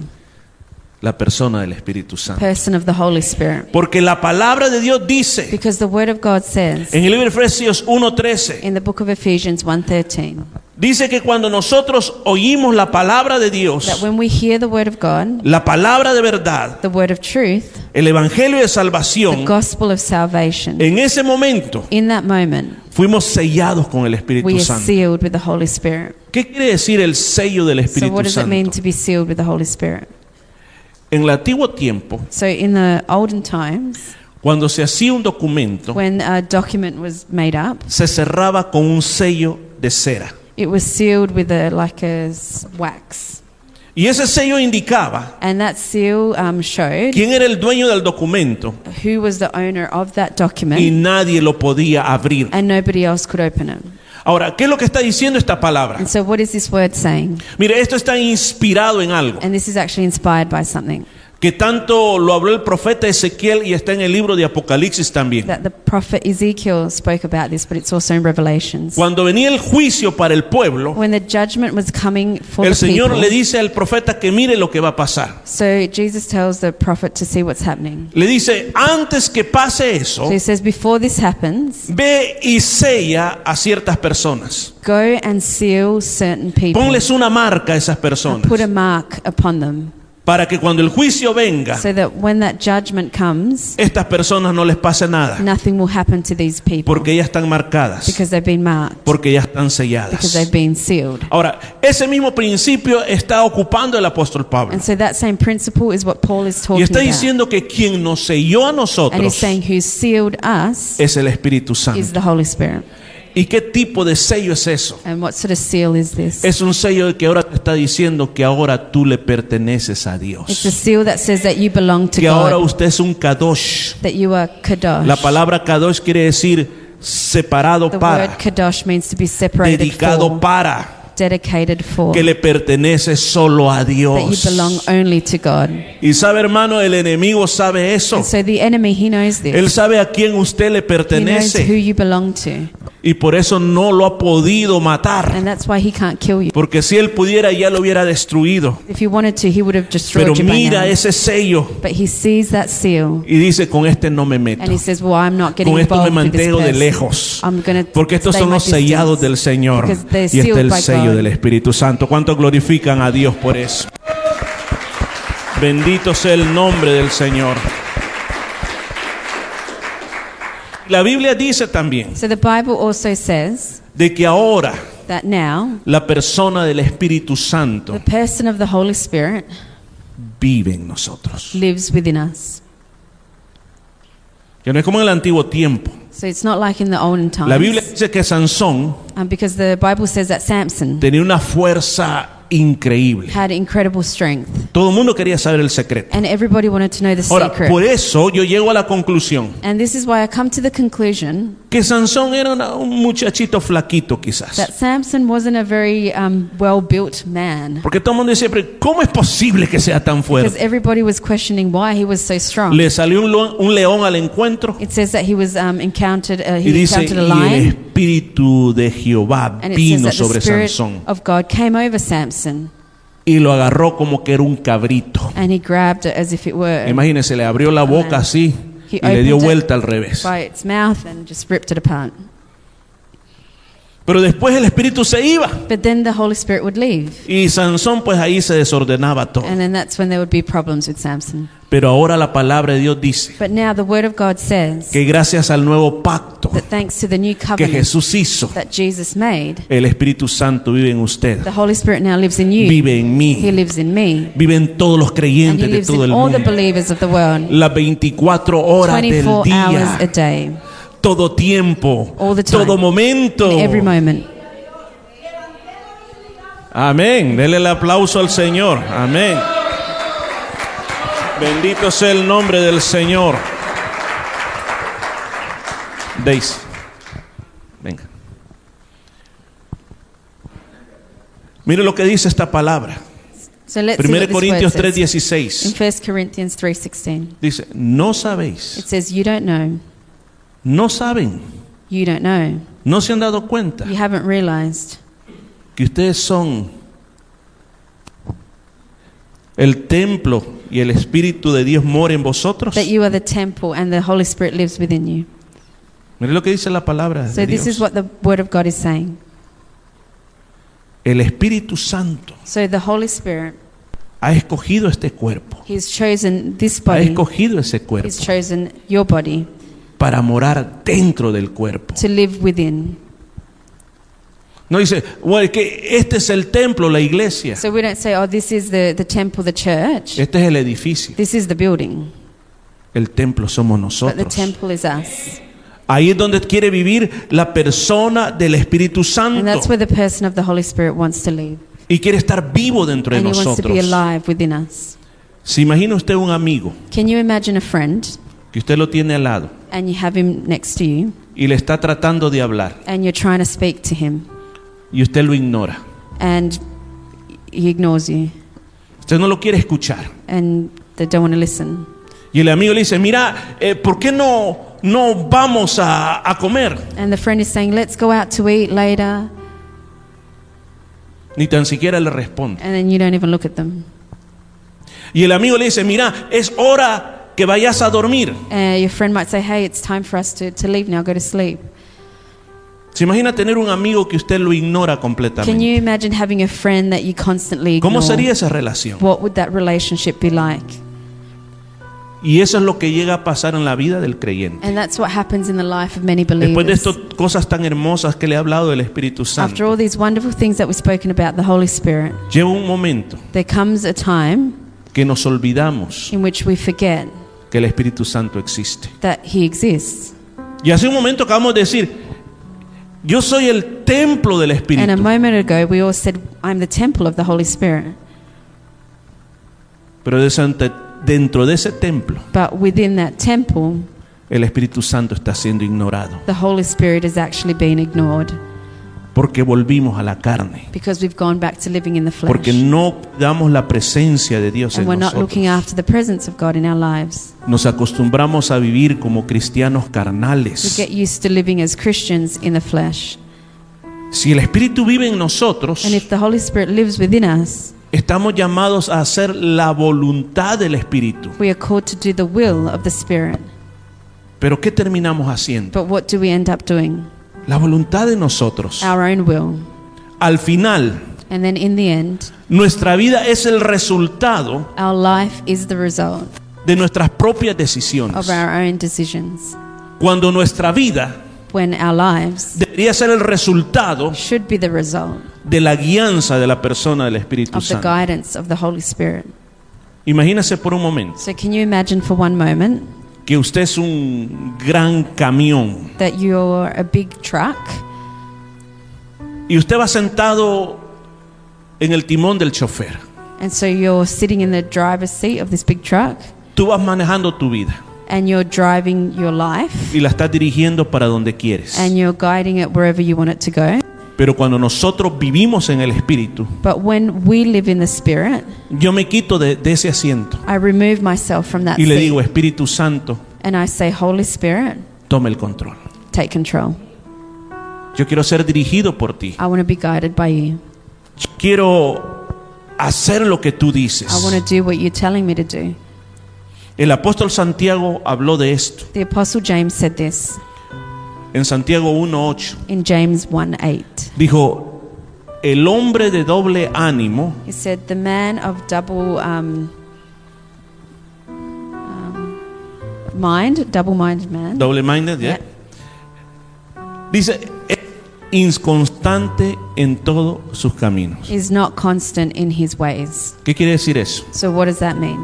la persona del Espíritu Santo. person of the Holy Spirit. Porque la palabra de Dios dice Because the word of God says en el libro de Efesios 1:13 in the book of Ephesians 1:13 Dice que cuando nosotros oímos la palabra de Dios, God, la palabra de verdad, the word of truth, el evangelio de the salvación, gospel of salvation, en ese momento moment fuimos sellados con el Espíritu Santo. sealed with the Holy Spirit. ¿Qué quiere decir el sello del Espíritu Santo? En el antiguo tiempo, So in the olden times, cuando se hacía un documento, when a document was made up, se cerraba con un sello de cera. It was sealed with a like a wax, Y ese sello indicaba and that seal um, showed quién era el dueño del documento who was the owner of that y document, nadie lo podía abrir. and nobody else could open it. Ahora, ¿qué es lo que está diciendo esta palabra? And so, what is this word saying? Mire, esto está inspirado en algo And this is actually inspired by something que tanto lo habló el profeta Ezequiel y está en el libro de Apocalipsis también. that the prophet Ezekiel spoke about this, but it's also in Revelations. Cuando venía el juicio para el pueblo, When the judgment was coming for el the Señor people, le dice al profeta que mire lo que va a pasar. so Jesus tells the prophet to see what's happening. Le dice, antes que pase eso, So he says, before this happens, ve y sella a ciertas personas. go and seal certain people. Ponles una marca a esas and personas put a mark upon them, para que cuando el juicio venga, so that when that judgment comes, estas personas no les pase nada, nothing will happen to these people porque ya están marcadas, because they've been marked, porque ya están because selladas. they've been sealed. Ahora, ese mismo principio está ocupando el apóstol Pablo. And so that same principle is what Paul is Y talking está about. diciendo que quien nos selló a And he's nosotros saying who sealed us es el Espíritu is Santo. the Holy Spirit. ¿Y qué tipo de sello es eso? And what sort of seal is this? Es un sello que ahora te está diciendo que ahora tú le perteneces a It's a Dios. seal that says that you belong to Que ahora God, usted es un kadosh. that you are kadosh. La palabra kadosh quiere decir separado the para, word kadosh means to be separated dedicado for, para, dedicated for, que le pertenece solo a that you Dios. belong only to God. Y sabe, hermano, el enemigo sabe eso. So the enemy, he knows this. Él sabe a quién usted le He knows who pertenece you belong to. Y por eso no lo ha podido matar. And that's why he can't kill you. Porque si él pudiera ya lo hubiera destruido. If he wanted to, he would have destroyed Pero you by mira now. ese sello But he sees that seal y dice, con este no me meto. and he says, Well, I'm not getting Con esto me involved with this mantengo de person. lejos. I'm gonna Porque estos stay son my los sellados distance." del Señor Because they're y está sealed el by sello God. del Espíritu Santo. ¿Cuántos glorifican a Dios por eso? Bendito sea el nombre del Señor. La Biblia dice también So the Bible also says de que ahora that now la persona del Espíritu Santo the person of the Holy Spirit vive en nosotros. lives within us. Que no es como en el antiguo tiempo. So it's not like in the olden times. La Biblia dice que Sansón um, because the Bible says that Samson tenía una fuerza increíble. had incredible strength. Todo el mundo quería saber el secreto. And everybody wanted to know the Ahora, secret. por eso yo llego a la conclusión And this is why I come to the conclusion que Sansón era una- un muchachito flaquito quizás. that Samson wasn't a very um, well built man. Porque todo el mundo dice, "Pero ¿cómo es posible que sea tan Because fuerte? everybody was questioning why he was so strong. Le salió un, lo- un león al encuentro It says that he was um, encountered, uh, y he dice, encountered y a el lion. espíritu de Jehová And it says vino that the sobre Spirit Sansón of God came over Y lo agarró como que era un cabrito. and he grabbed it as if it were Imagínense, le abrió la boca así y le dio vuelta al revés. by its mouth and just ripped it apart. Pero después el espíritu se iba But then the Holy Spirit would leave. y Sansón pues ahí se desordenaba todo. And then that's when there would be problems with Samson. Pero ahora la palabra de Dios dice But now the Word of God says que gracias al nuevo pacto that thanks to the new que covenant Jesús hizo, that Jesus made, el Espíritu Santo vive en usted, the Holy Spirit now lives in you. vive en He mí, lives in me. vive en todos los And He creyentes de todo in el all the mundo. believers of the world. Las 24 horas del 24 hours a día, day, todo tiempo, All the time. todo momento. in every moment. Amén. Dele el aplauso al Señor. Amén. Bendito sea el nombre del Señor. Daisy. Venga. Mire lo que dice esta palabra. So let's see 1 what this Corintios word says. 3:16. In 1 Corinthians 3:16, Dice, no it sabéis, says, "You don't know. No saben, You don't know. no se han dado cuenta You haven't realized que ustedes son el templo y el Espíritu de Dios mora en vosotros. that you are the temple and the Holy Spirit lives within you." Mire lo que dice la palabra So de this Dios. is what the Word of God is saying. El Espíritu Santo So the Holy Spirit, ha escogido este cuerpo, He's chosen this ha body. escogido ese cuerpo He's chosen your body para morar dentro del cuerpo. to live within. No dice, es que este es el templo, la iglesia. So we don't say, "Oh, this is the the temple, the church. Este es el edificio. This is the building." El templo somos But the nosotros. temple is us. Ahí es donde quiere vivir la persona del Espíritu And Santo that's where the person of the Holy Spirit wants to live. y quiere estar vivo dentro de And he wants to be nosotros. alive within us. ¿Se imagina usted un amigo Can you imagine a friend que usted lo tiene al lado and you have him next to you y le está tratando de hablar and you're trying to speak to him y usted lo ignora? and he ignores you Usted no lo quiere escuchar. and they don't want to listen? Y el amigo le dice, mira, eh, ¿por qué no, no vamos a, a comer? And the friend is saying, let's go out to eat later. Ni tan siquiera le responde. And then you don't even look at them. Y el amigo le dice, mira, es hora que vayas a dormir. Uh, your friend might say, hey, it's time for us to, to leave now, go to sleep. ¿Se imagina tener un amigo que usted lo ignora Can completamente? you imagine having a friend that you constantly ¿Cómo sería esa relación? What would that relationship be like? Y eso es lo que llega a pasar en la vida del creyente. And that's what happens in the life of many Después de believers. estas cosas tan hermosas que le he hablado del Espíritu After Santo, all these wonderful things that we've spoken about, the Holy Spirit, llega un momento there comes a time que nos olvidamos in which we forget que el Espíritu Santo existe. that He exists. Y hace un momento acabamos de decir, yo soy el templo del And a Espíritu. moment ago, we all said, I'm the temple of the Holy Spirit. Pero de ese- dentro de ese templo, But within that temple, el Espíritu Santo está siendo ignorado. the Holy Spirit is actually being ignored Porque volvimos a la carne. because we've gone back to living in the flesh. Porque no damos la presencia de Dios and en we're not looking after the presence of God in our lives. Nos acostumbramos a vivir como cristianos We carnales. get used to living as Christians in the flesh. Si el Espíritu vive en nosotros, And if the Holy Spirit lives within us, estamos llamados a hacer la voluntad del Espíritu. we are called to do the will of the Spirit. Pero ¿qué terminamos haciendo? But what do we end up doing? La voluntad de nosotros. Our own will. Al final, And then in the end, nuestra vida es el resultado our life is the result de nuestras propias decisiones. of our own decisions. Cuando nuestra vida When our lives debería ser el resultado should be the result de la guianza de la persona del Espíritu of the Santo. guidance of the Holy Spirit. Imagínese por un momento So, can you imagine for one moment que usted es un gran camión that you're a big truck y usted va sentado en el timón del chofer. And so you're sitting in the driver's seat of this big truck Tú vas manejando tu vida and you're driving your life y la estás dirigiendo para donde quieres. and you're guiding it wherever you want it to go. Pero cuando nosotros vivimos en el Espíritu, But when we live in the Spirit, yo me quito de, de ese asiento I remove myself from that y le seat digo, Espíritu Santo, and I say, Holy Spirit, toma el control. take control. Yo quiero ser dirigido por ti. I want to be guided by you. Yo quiero hacer lo que tú dices. I want to do what you're telling me to do. El apóstol Santiago habló de esto The Apostle James said this en Santiago 1.8. in James 1 8. Dijo, el hombre de doble ánimo He said, The man of double um, um, mind, double minded man, Double minded, ¿ya? Dice, es inconstante en todos sus caminos. is not constant in his ways. ¿Qué quiere decir eso? So, what does that mean?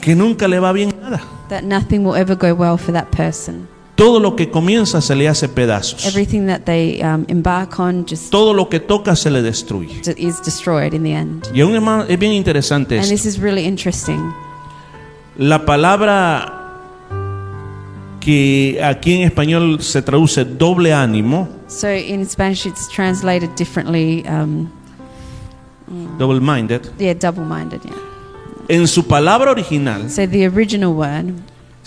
Que nunca le va bien nada. That nothing will ever go well for that person. Todo lo que comienza se le hace pedazos. Everything that they um, embark on just Todo lo que toca se le destruye. is destroyed in the end. Y aún es, más- es bien interesante And esto. this is really interesting. La palabra que aquí en español se traduce doble ánimo, So, in Spanish, it's translated differently. Um, double minded, yeah, double minded, yeah. en su palabra original So, the original word,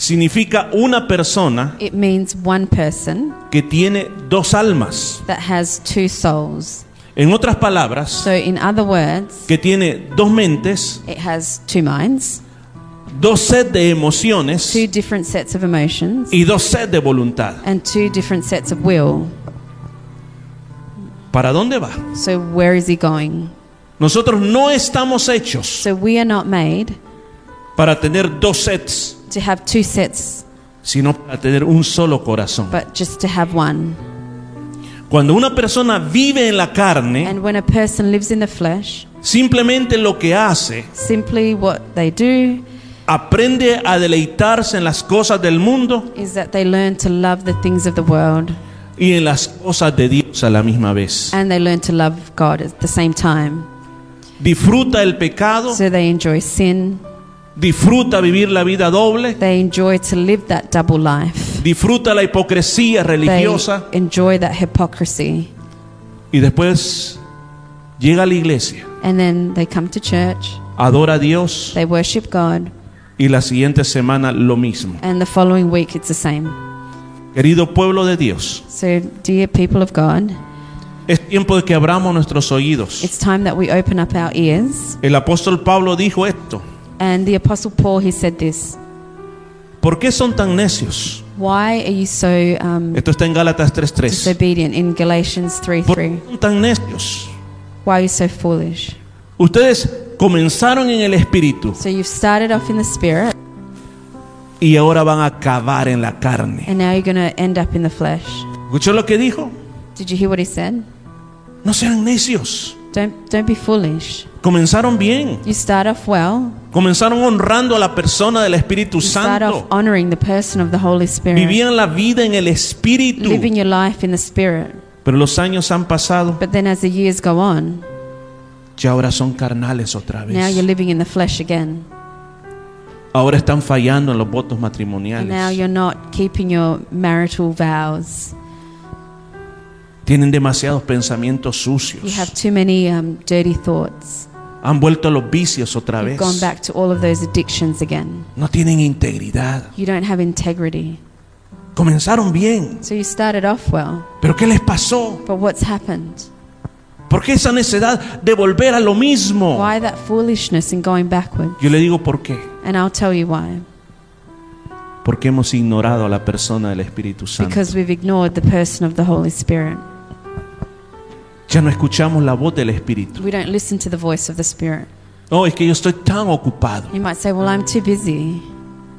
significa una persona it means one person que tiene dos almas. that has two souls. En otras palabras, So, in other words, que tiene dos mentes, it has two minds, dos sets de emociones two different sets of emotions, y dos sets de voluntad. and two different sets of will. ¿Para dónde va? So, where is he going? Nosotros no estamos hechos So, we are not made para tener dos sets, to have two sets, sino para tener un solo corazón. but just to have one. Cuando una persona vive en la carne, And when a person lives in the flesh, simplemente lo que hace, simply what they do aprende a deleitarse en las cosas del mundo is that they learn to love the things of the world y en las cosas de Dios a la misma vez. and they learn to love God at the same time. Disfruta el pecado, So they enjoy sin, disfruta vivir la vida doble, they enjoy to live that double life, disfruta la hipocresía they religiosa enjoy that hypocrisy. y después llega a la iglesia, And then they come to church, adora a Dios they worship God, y la siguiente semana lo mismo. and the following week it's the same. Querido pueblo de Dios, So, dear people of God, es tiempo de que abramos nuestros oídos. it's time that we open up our ears. El apóstol Pablo dijo esto. And the Apostle Paul, he said this ¿Por qué son tan necios? Why are you so um, Esto está en Gálatas 3:3. disobedient in Galatians 3 ¿Por qué 3? son tan necios? Why are you so foolish? Ustedes comenzaron en el espíritu So you've started off in the spirit, y ahora van a acabar en la carne. and now you're going to end up in the flesh. ¿Escuchó lo que dijo? Did you hear what he said? No sean necios. Don't, don't be foolish. Comenzaron bien. You start off well. Comenzaron honrando a la persona del Espíritu You start off Santo. honoring the person of the Holy Spirit, Vivían la vida en el Espíritu. living your life in the Spirit. Pero los años han pasado But then as the years go on, y ahora son carnales otra now you're vez. living in the flesh again. Ahora están fallando en los votos And now matrimoniales. you're not keeping your marital vows. Tienen demasiados pensamientos You sucios. have too many um, dirty thoughts. Han vuelto a los vicios otra vez. gone back to all of those addictions again. No tienen integridad. You don't have integrity. Comenzaron bien. So you started off well, ¿Pero qué les pasó? but what's happened? ¿Por qué esa necesidad de volver a lo mismo? Why that foolishness in going backward? Yo le digo por qué. And I'll tell you why. Porque hemos ignorado a la persona del Espíritu Santo. Because we've ignored the person of the Holy Spirit. Ya no escuchamos la voz del Espíritu. We don't listen to the voice of the Spirit. Oh, es que yo estoy tan ocupado. You might say, Well, I'm too busy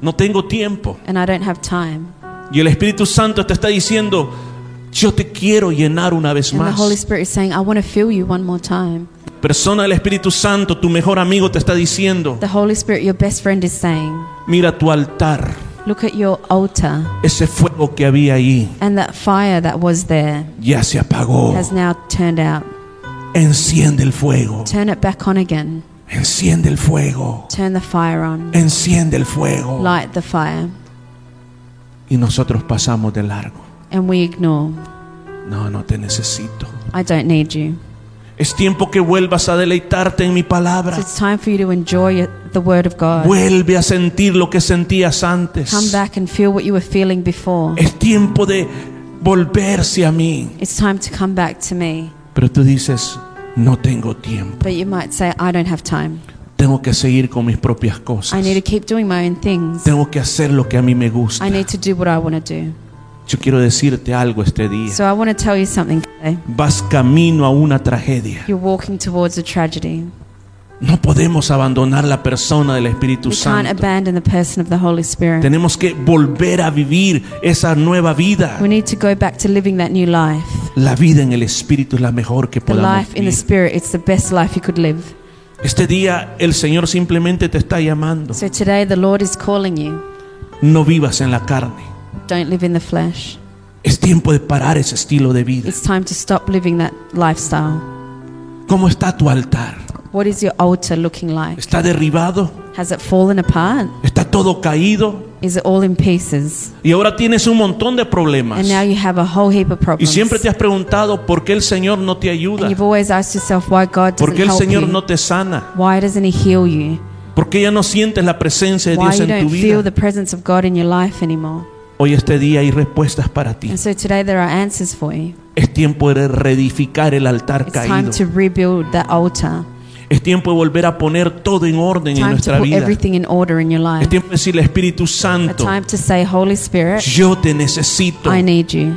No tengo tiempo. and I don't have time. Y el Espíritu Santo te está diciendo, yo te quiero llenar una vez And the más. Holy Spirit is saying, I want to fill you one more time. Persona del Espíritu Santo, tu mejor amigo te está diciendo, The Holy Spirit, your best friend, is saying, mira tu altar, Look at your altar. ese fuego que había ahí And that fire that was there ya se apagó. has now turned out. Enciende el fuego. Turn it back on again. Enciende el fuego. Turn the fire on. Enciende el fuego. Light the fire. Y nosotros pasamos de largo. And we ignore. No, no te necesito. I don't need you. Es tiempo que vuelvas a deleitarte en mi palabra. It's time for you to enjoy the Word of God. Vuelve a sentir lo que sentías antes. Come back and feel what you were feeling before. Es tiempo de volverse a mí. It's time to come back to me. Pero tú dices, no tengo tiempo. But you might say, I don't have time. Tengo que seguir con mis propias I cosas. need to keep doing my own things. Tengo que hacer lo que a mí me gusta. I need to do what I want to do. Yo quiero decirte algo este día. So I want to tell you something today. Vas camino a una tragedia. You're walking towards a tragedy. No podemos abandonar la persona del Espíritu We can't Santo. abandon the person of the Holy Spirit. Tenemos que volver a vivir esa nueva vida. We need to go back to living that new life. La vida en el Espíritu es la mejor que The podamos life in the vivir. Spirit, it's the best life you could live. Este día el Señor simplemente te está llamando. So today the Lord is calling you. No vivas en la carne. Don't live in the flesh. Es tiempo de parar ese estilo de vida. It's time to stop living that lifestyle. ¿Cómo está tu altar? What is your altar looking like? ¿Está derribado? Has it fallen apart? ¿Está todo caído? Is it all in pieces? Y ahora tienes un montón de problemas. And now you have a whole heap of Y problems. siempre te has preguntado por qué el Señor no te ayuda. And you've always asked yourself why God ¿Por doesn't qué el help Señor you. no te sana? Why doesn't He heal you? ¿Por qué ya no sientes la presencia de Dios en tu don't feel vida? Hoy este día hay respuestas para ti. And so today there are answers for you. Es tiempo de reedificar el altar It's time caído. to rebuild that altar. Es tiempo de volver a poner todo en orden en Time to nuestra vida. everything in order in your Es life. tiempo de decirle Espíritu Santo, time to say, Holy Spirit, yo te necesito. I need you.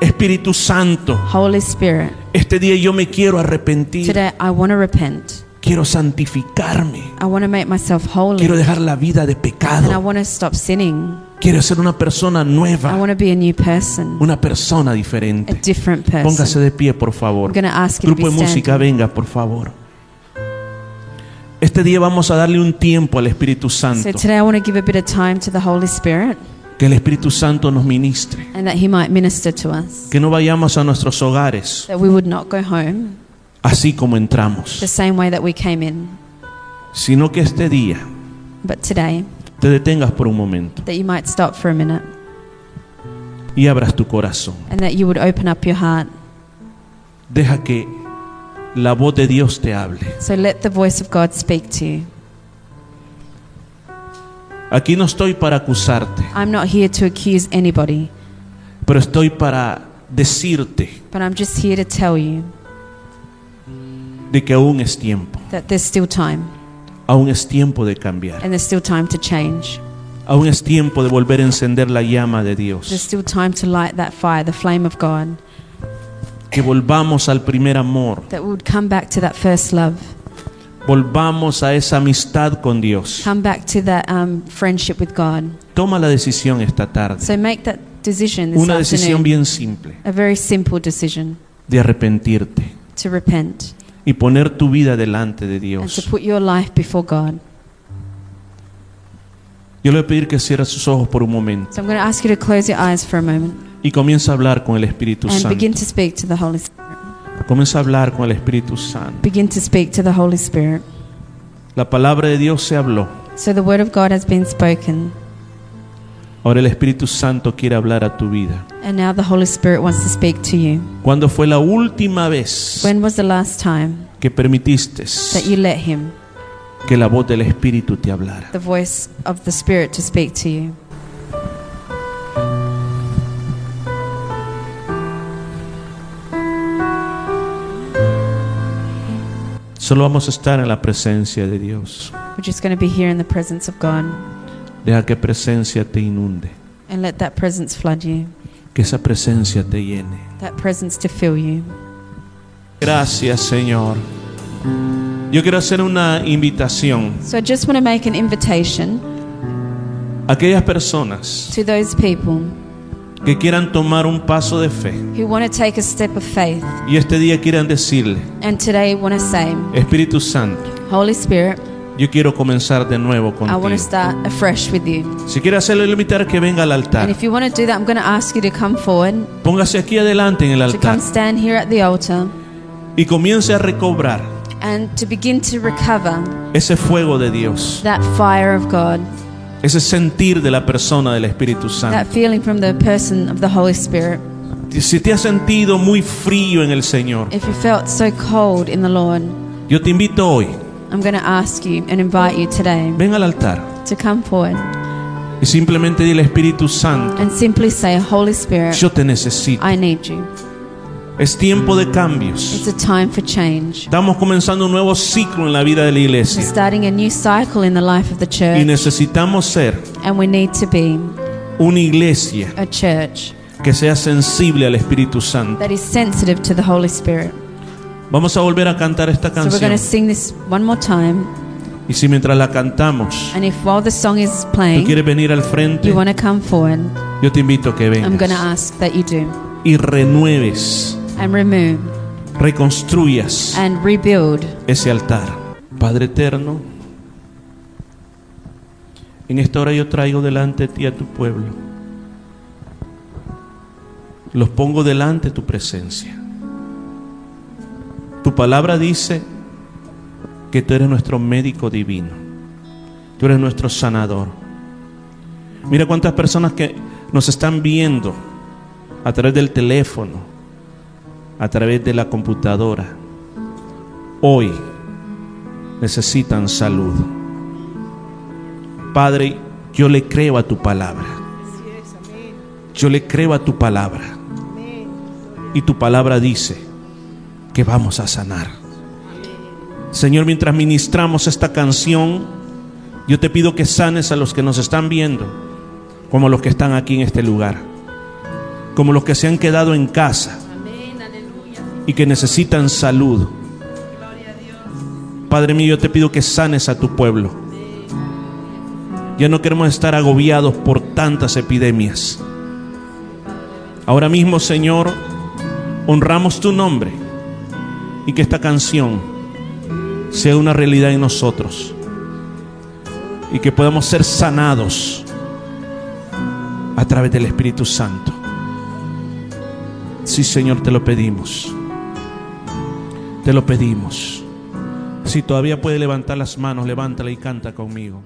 Espíritu Santo, Holy Spirit, este día yo me quiero arrepentir. today I want to repent. Quiero santificarme. I want to make myself holy. Quiero dejar la vida de And I pecado. want to stop sinning. Quiero ser una persona I nueva, want to be a new person, una persona a diferente. different Póngase person. de pie, por I'm favor. going to ask you to Grupo be de música, standing. venga, por favor. Este día vamos a darle un tiempo al Espíritu Santo. So today I want to give a bit of time to the Holy Spirit Que el Espíritu Santo nos ministre. and that He might minister to us. Que no vayamos a nuestros hogares That we would not go home así como entramos. the same way that we came in, Sino que este día but today te detengas por un momento that you might stop for a minute y abras tu corazón. and that you would open up your heart. Deja que la voz de Dios te hable. So let the voice of God speak to you. Aquí no estoy para acusarte, I'm not here to accuse anybody, pero estoy para decirte but I'm just here to tell you de que aún es tiempo. that there's still time Aún es tiempo de cambiar. and there's still time to change. Aún es tiempo de volver a encender la llama de There's Dios. still time to light that fire, the flame of God, Que volvamos al primer amor. that we would come back to that first love, Volvamos a esa amistad con Dios. come back to that um, friendship with God. Toma la decisión esta tarde. So make that decision this Una decisión afternoon, bien simple a very simple decision de arrepentirte to repent y poner tu vida delante de and to Dios. put your life before God. Yo le voy a pedir que cierre sus ojos por un momento So I'm going to ask you to close your eyes for a moment y comienza a hablar con el Espíritu and begin Santo. to speak to the Holy Spirit. Comienza a hablar con el Espíritu Santo. Begin to speak to the Holy Spirit. La palabra de Dios se habló. So the word of God has been spoken, Ahora el Espíritu Santo quiere hablar a tu vida. and now the Holy Spirit wants to speak to you. ¿Cuándo fue la última vez When was the last time que permitiste that you let Him, que la voz del Espíritu te hablara? the voice of the Spirit, to speak to you? Solo vamos a estar en la presencia de Dios. We're just going to be here in the presence of God Deja que presencia te inunde, and let that presence flood you, que esa presencia te llene. that presence to fill you. Gracias, Señor. Yo quiero hacer una invitación So I just want to make an invitation aquellas personas to those people que quieran tomar un paso de fe who want to take a step of faith y este día quieran decirle, and today want to say, Espíritu Santo, Holy Spirit, yo quiero comenzar de nuevo I want contigo. to start afresh with you. Si quiere hacerlo, invitar que venga al And altar. if you want to do that, I'm going to ask you to come forward, Póngase aquí adelante en el to altar come stand here at the altar. y comience a recobrar and to begin to recover ese fuego de Dios, that fire of God, ese sentir de la persona del Espíritu that Santo. feeling from the person of the Holy Spirit. Si te has sentido muy frío en el Señor, If you felt so cold in the Lord, yo te invito hoy, I'm going to ask you and invite you today ven al altar to come forward y simplemente dile Espíritu Santo, and simply say, Holy Spirit, yo te necesito. I need you. Es tiempo de cambios. It's a time for change. Estamos comenzando un nuevo ciclo en la vida de la We're iglesia starting a new cycle in the life of the y church, necesitamos ser and we need to be una iglesia a church que sea sensible al Espíritu Santo. that is sensitive to the Holy Spirit. Vamos a volver a cantar esta So we're going canción sing this one more time, y si mientras la cantamos and if while the song is tú playing, quieres venir al frente, you want to come forward, yo te invito a que I'm going to vengas ask that you do y renueves, and remove reconstruyas and rebuild. ese altar. Padre eterno, en esta hora yo traigo delante de ti a tu pueblo. Los pongo delante de tu presencia. Tu palabra dice que tú eres nuestro médico divino. Tú eres nuestro sanador. Mira cuántas personas que nos están viendo a través del teléfono, a través de la computadora, hoy necesitan salud. Padre, yo le creo a tu palabra. Yo le creo a tu palabra. Y tu palabra dice que vamos a sanar. Señor, mientras ministramos esta canción, yo te pido que sanes a los que nos están viendo, como los que están aquí en este lugar, como los que se han quedado en casa y que necesitan salud. Padre mío, yo te pido que sanes a tu pueblo. Ya no queremos estar agobiados por tantas epidemias. Ahora mismo, Señor, honramos tu nombre y que esta canción sea una realidad en nosotros y que podamos ser sanados a través del Espíritu Santo. Sí, Señor, te lo pedimos. Te lo pedimos. Si todavía puede levantar las manos, levántala y canta conmigo.